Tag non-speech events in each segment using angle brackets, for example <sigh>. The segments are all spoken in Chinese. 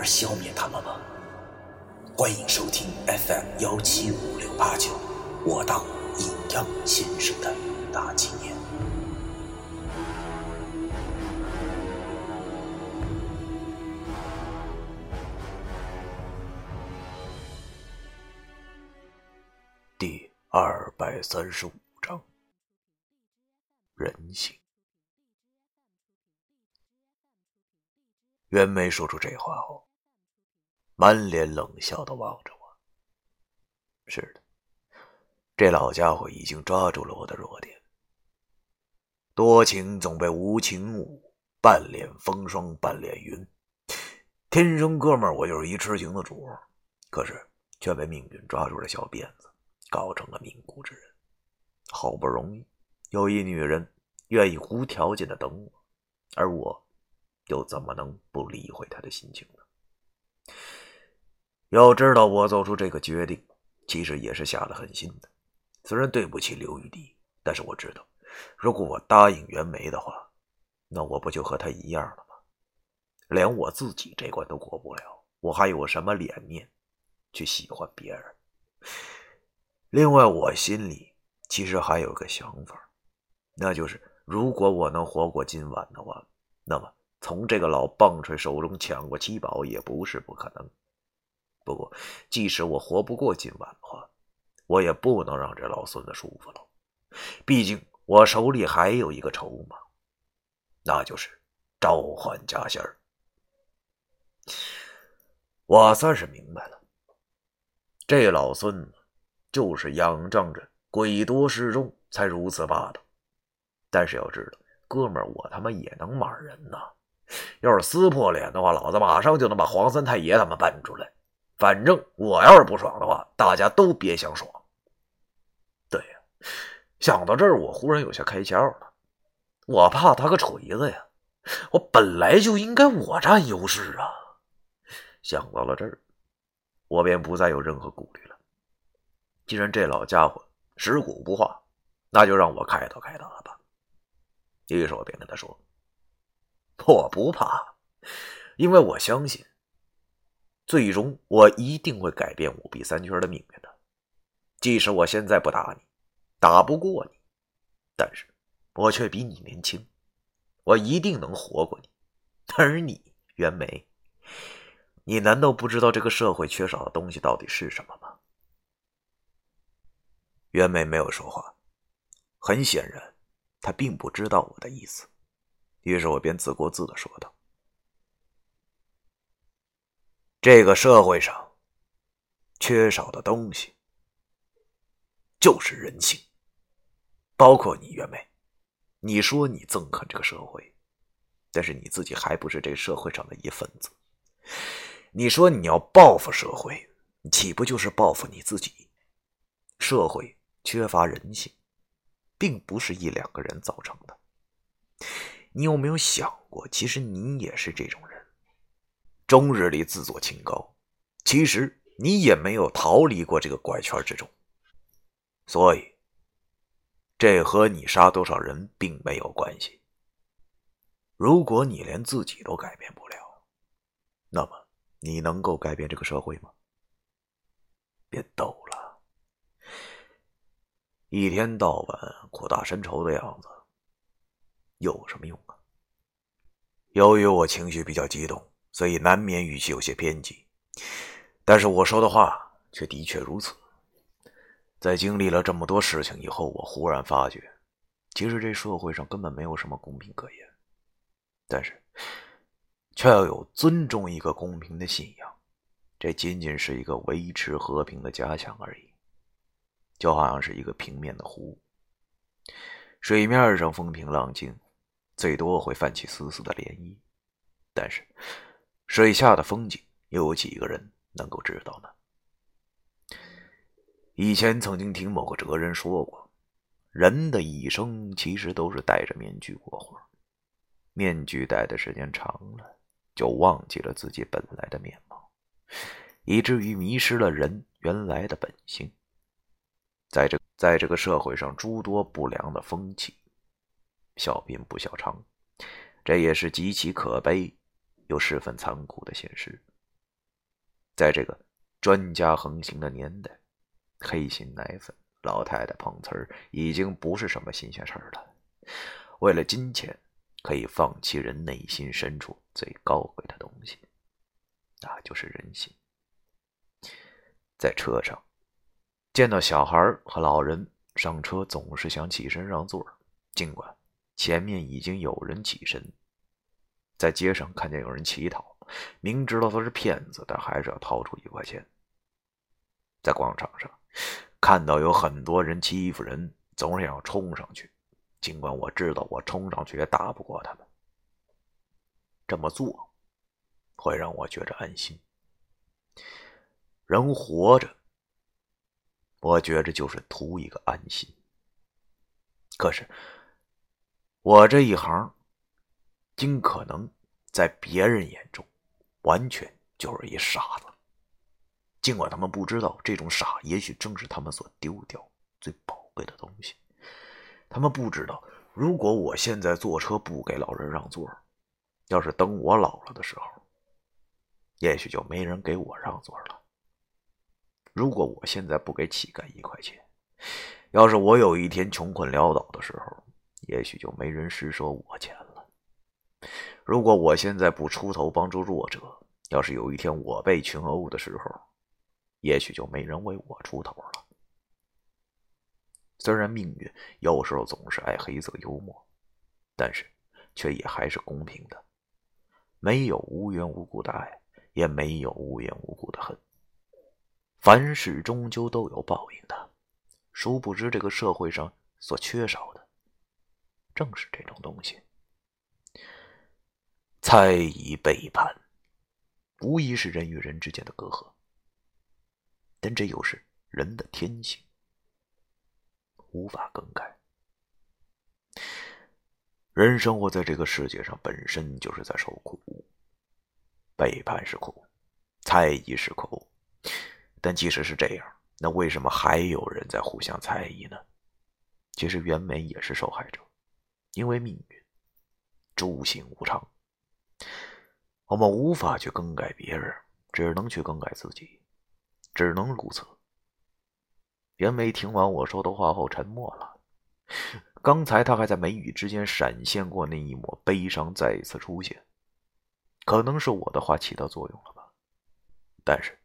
而消灭他们吗？欢迎收听 FM 幺七五六八九，我当阴阳先生的大纪念。第二百三十五章：人性。袁梅说出这话后，满脸冷笑的望着我。是的，这老家伙已经抓住了我的弱点。多情总被无情误，半脸风霜半脸云。天生哥们儿，我就是一痴情的主，可是却被命运抓住了小辫子，搞成了命苦之人。好不容易有一女人愿意无条件的等我，而我。又怎么能不理会她的心情呢？要知道，我做出这个决定，其实也是下了狠心的。虽然对不起刘玉迪，但是我知道，如果我答应袁梅的话，那我不就和他一样了吗？连我自己这关都过不了，我还有什么脸面去喜欢别人？另外，我心里其实还有个想法，那就是如果我能活过今晚的话，那么。从这个老棒槌手中抢过七宝也不是不可能。不过，即使我活不过今晚的话，我也不能让这老孙子舒服了。毕竟我手里还有一个筹码，那就是召唤家仙儿。我算是明白了，这老孙子就是仰仗着鬼多势众才如此霸道。但是要知道，哥们儿，我他妈也能骂人呐！要是撕破脸的话，老子马上就能把黄三太爷他们搬出来。反正我要是不爽的话，大家都别想爽。对呀，想到这儿，我忽然有些开窍了。我怕他个锤子呀！我本来就应该我占优势啊！想到了这儿，我便不再有任何顾虑了。既然这老家伙尸骨不化，那就让我开导开导他吧。于是我便跟他说。我不怕，因为我相信，最终我一定会改变五弊三缺的命运的。即使我现在不打你，打不过你，但是我却比你年轻，我一定能活过你。而你，袁梅，你难道不知道这个社会缺少的东西到底是什么吗？袁梅没有说话，很显然，她并不知道我的意思。于是我便自顾自的说道：“这个社会上缺少的东西就是人性，包括你袁梅。你说你憎恨这个社会，但是你自己还不是这个社会上的一份子。你说你要报复社会，岂不就是报复你自己？社会缺乏人性，并不是一两个人造成的。”你有没有想过，其实你也是这种人，终日里自作清高，其实你也没有逃离过这个怪圈之中。所以，这和你杀多少人并没有关系。如果你连自己都改变不了，那么你能够改变这个社会吗？别逗了，一天到晚苦大深仇的样子。有什么用啊？由于我情绪比较激动，所以难免语气有些偏激。但是我说的话却的确如此。在经历了这么多事情以后，我忽然发觉，其实这社会上根本没有什么公平可言。但是，却要有尊重一个公平的信仰，这仅仅是一个维持和平的假想而已。就好像是一个平面的湖，水面上风平浪静。最多会泛起丝丝的涟漪，但是水下的风景又有几个人能够知道呢？以前曾经听某个哲人说过，人的一生其实都是戴着面具过活，面具戴的时间长了，就忘记了自己本来的面貌，以至于迷失了人原来的本性。在这，在这个社会上，诸多不良的风气，笑贫不笑娼，这也是极其可悲又十分残酷的现实。在这个专家横行的年代，黑心奶粉、老太太碰瓷儿已经不是什么新鲜事儿了。为了金钱，可以放弃人内心深处最高贵的东西，那就是人性。在车上。见到小孩和老人上车，总是想起身让座，尽管前面已经有人起身。在街上看见有人乞讨，明知道他是骗子，但还是要掏出一块钱。在广场上看到有很多人欺负人，总是要冲上去，尽管我知道我冲上去也打不过他们。这么做会让我觉着安心。人活着。我觉着就是图一个安心。可是，我这一行，尽可能在别人眼中，完全就是一傻子。尽管他们不知道，这种傻也许正是他们所丢掉最宝贵的东西。他们不知道，如果我现在坐车不给老人让座，要是等我老了的时候，也许就没人给我让座了。如果我现在不给乞丐一块钱，要是我有一天穷困潦倒的时候，也许就没人施舍我钱了。如果我现在不出头帮助弱者，要是有一天我被群殴的时候，也许就没人为我出头了。虽然命运有时候总是爱黑色幽默，但是却也还是公平的，没有无缘无故的爱，也没有无缘无故的恨。凡事终究都有报应的，殊不知这个社会上所缺少的，正是这种东西。猜疑、背叛，无疑是人与人之间的隔阂，但这又是人的天性，无法更改。人生活在这个世界上，本身就是在受苦，背叛是苦，猜疑是苦。但即使是这样，那为什么还有人在互相猜疑呢？其实袁枚也是受害者，因为命运诸行无常，我们无法去更改别人，只能去更改自己，只能如此。袁枚听完我说的话后沉默了。刚才他还在眉宇之间闪现过那一抹悲伤，再一次出现，可能是我的话起到作用了吧。但是。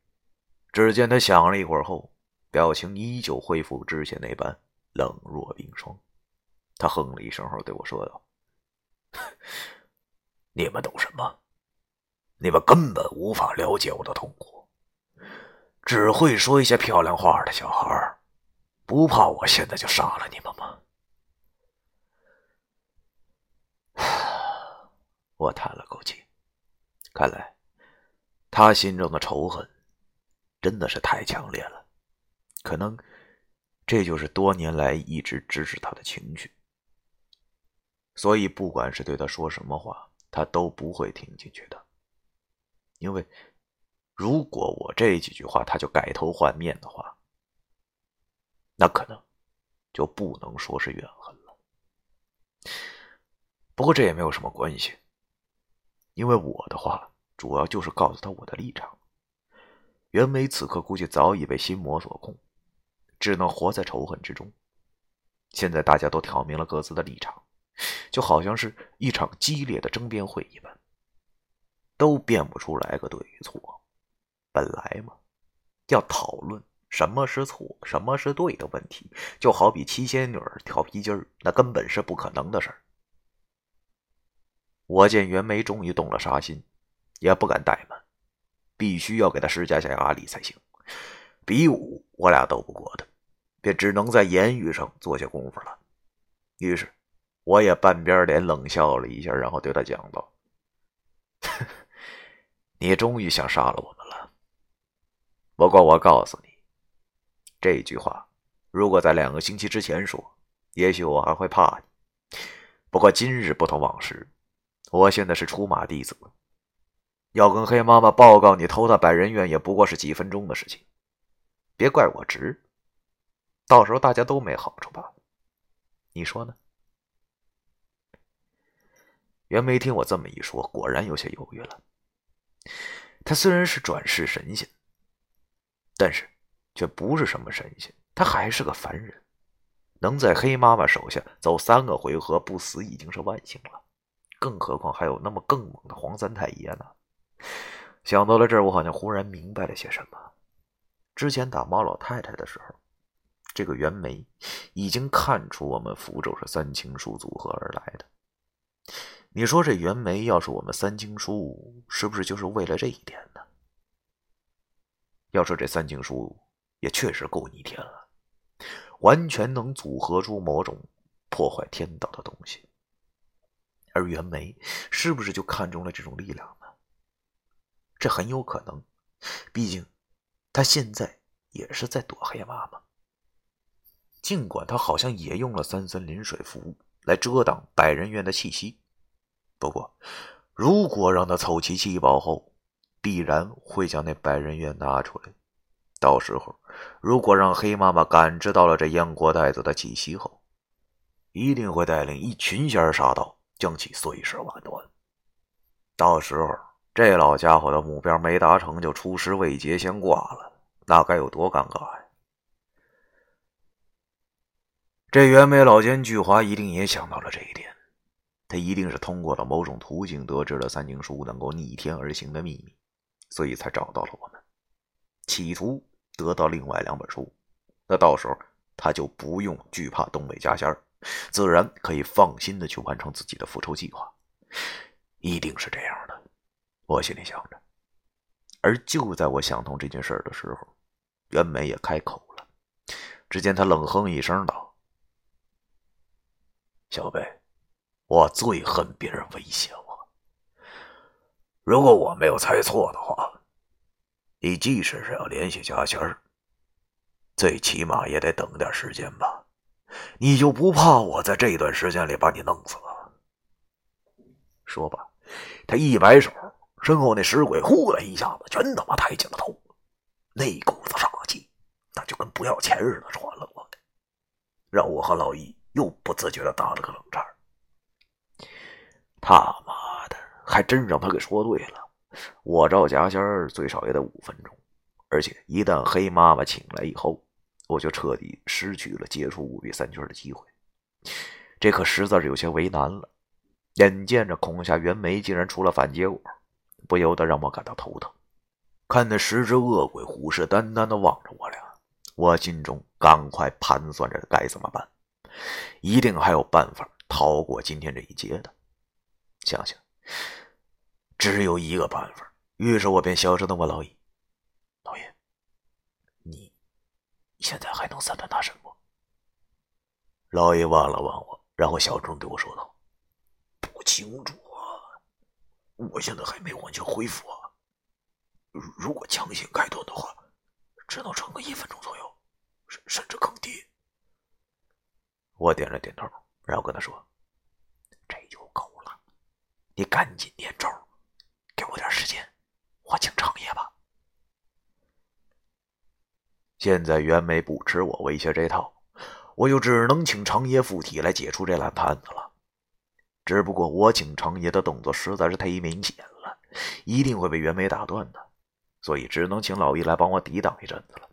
只见他想了一会儿后，表情依旧恢复之前那般冷若冰霜。他哼了一声后对我说道：“ <laughs> 你们懂什么？你们根本无法了解我的痛苦。只会说一些漂亮话的小孩，不怕我现在就杀了你们吗？” <sighs> 我叹了口气，看来他心中的仇恨。真的是太强烈了，可能这就是多年来一直支持他的情绪。所以，不管是对他说什么话，他都不会听进去的。因为如果我这几句话他就改头换面的话，那可能就不能说是怨恨了。不过这也没有什么关系，因为我的话主要就是告诉他我的立场。袁枚此刻估计早已被心魔所控，只能活在仇恨之中。现在大家都挑明了各自的立场，就好像是一场激烈的争辩会一般，都辩不出来个对与错。本来嘛，要讨论什么是错、什么是对的问题，就好比七仙女跳皮筋儿，那根本是不可能的事儿。我见袁枚终于动了杀心，也不敢怠慢。必须要给他施加下压力才行，比武我俩斗不过他，便只能在言语上做些功夫了。于是，我也半边脸冷笑了一下，然后对他讲道：“你终于想杀了我们了。不过我告诉你，这句话如果在两个星期之前说，也许我还会怕你。不过今日不同往时，我现在是出马弟子，要跟黑妈妈报告你偷的百人院，也不过是几分钟的事情。别怪我直，到时候大家都没好处吧？你说呢？袁梅听我这么一说，果然有些犹豫了。他虽然是转世神仙，但是却不是什么神仙，他还是个凡人。能在黑妈妈手下走三个回合不死，已经是万幸了。更何况还有那么更猛的黄三太爷呢？想到了这儿，我好像忽然明白了些什么。之前打猫老太太的时候，这个袁梅已经看出我们符咒是三清书组合而来的。你说这袁梅要是我们三清书，是不是就是为了这一点呢？要说这三清书也确实够逆天了，完全能组合出某种破坏天道的东西。而袁梅是不是就看中了这种力量呢？这很有可能，毕竟。他现在也是在躲黑妈妈，尽管他好像也用了三森临水符来遮挡百人院的气息，不过，如果让他凑齐七宝后，必然会将那百人院拿出来。到时候，如果让黑妈妈感知到了这燕国太子的气息后，一定会带领一群仙儿杀到，将其碎尸万段。到时候。这老家伙的目标没达成就出师未捷先挂了，那该有多尴尬呀！这袁梅老奸巨猾一定也想到了这一点，他一定是通过了某种途径得知了三经书能够逆天而行的秘密，所以才找到了我们，企图得到另外两本书。那到时候他就不用惧怕东北家仙自然可以放心的去完成自己的复仇计划，一定是这样的。我心里想着，而就在我想通这件事的时候，袁梅也开口了。只见他冷哼一声道：“小贝，我最恨别人威胁我。如果我没有猜错的话，你即使是要联系家仙儿，最起码也得等点时间吧？你就不怕我在这段时间里把你弄死了？”说罢，他一摆手。身后那尸鬼呼的一下子，全他妈抬起了头，那股子杀气，那就跟不要钱似的传了过来，让我和老易又不自觉的打了个冷战。他妈的，还真让他给说对了，我找家仙儿最少也得五分钟，而且一旦黑妈妈请来以后，我就彻底失去了接触五比三圈的机会，这可实在是有些为难了。眼见着孔下袁梅竟然出了反结果。不由得让我感到头疼。看那十只恶鬼虎视眈眈的望着我俩，我心中赶快盘算着该怎么办。一定还有办法逃过今天这一劫的。想想，只有一个办法。于是我便小声的问老易：“老爷，你现在还能三段大神不？”老爷望了望我，然后小声对我说道：“不清楚啊。”我现在还没完全恢复啊！如果强行开断的话，只能撑个一分钟左右，甚甚至更低。我点了点头，然后跟他说：“这就，你赶紧念咒，给我点时间，我请长夜吧。”现在袁梅不吃我威胁这套，我就只能请长爷附体来解除这烂摊子了。只不过我请长爷的动作实在是太明显了，一定会被袁梅打断的，所以只能请老易来帮我抵挡一阵子了。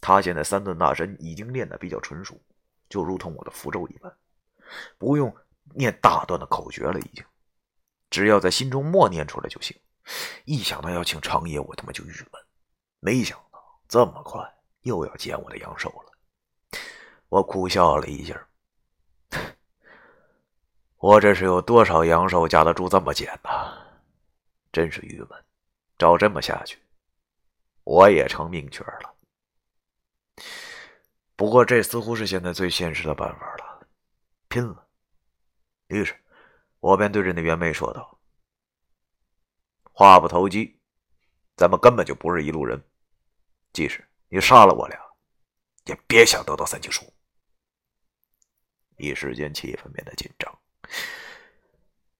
他现在三顿大神已经练得比较纯熟，就如同我的符咒一般，不用念大段的口诀了，已经，只要在心中默念出来就行。一想到要请长爷，我他妈就郁闷。没想到这么快又要见我的阳寿了，我苦笑了一下。<laughs> 我这是有多少阳寿架得住这么减呢？真是郁闷。照这么下去，我也成命圈了。不过这似乎是现在最现实的办法了，拼了！于是，我便对着那袁梅说道：“话不投机，咱们根本就不是一路人。即使你杀了我俩，也别想得到三情书。一时间气氛变得紧张。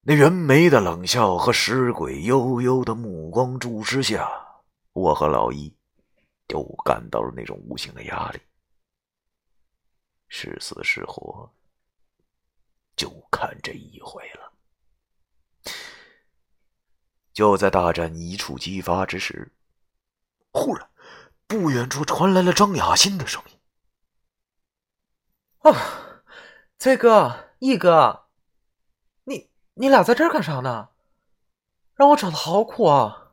那袁梅的冷笑和石鬼悠悠的目光注视下，我和老一就感到了那种无形的压力。是死是活，就看这一回了。就在大战一触即发之时，忽然，不远处传来了张雅欣的声音：“啊，崔哥，易哥，你你俩在这儿干啥呢？让我找的好苦啊！”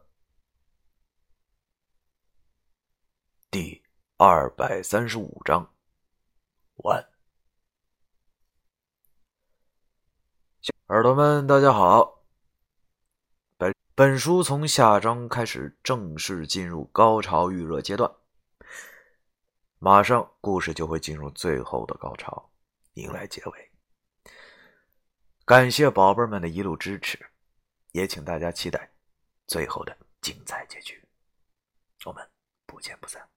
第二百三十五章。完，耳朵们，大家好。本书从下章开始正式进入高潮预热阶段，马上故事就会进入最后的高潮，迎来结尾。感谢宝贝们的一路支持，也请大家期待最后的精彩结局。我们不见不散。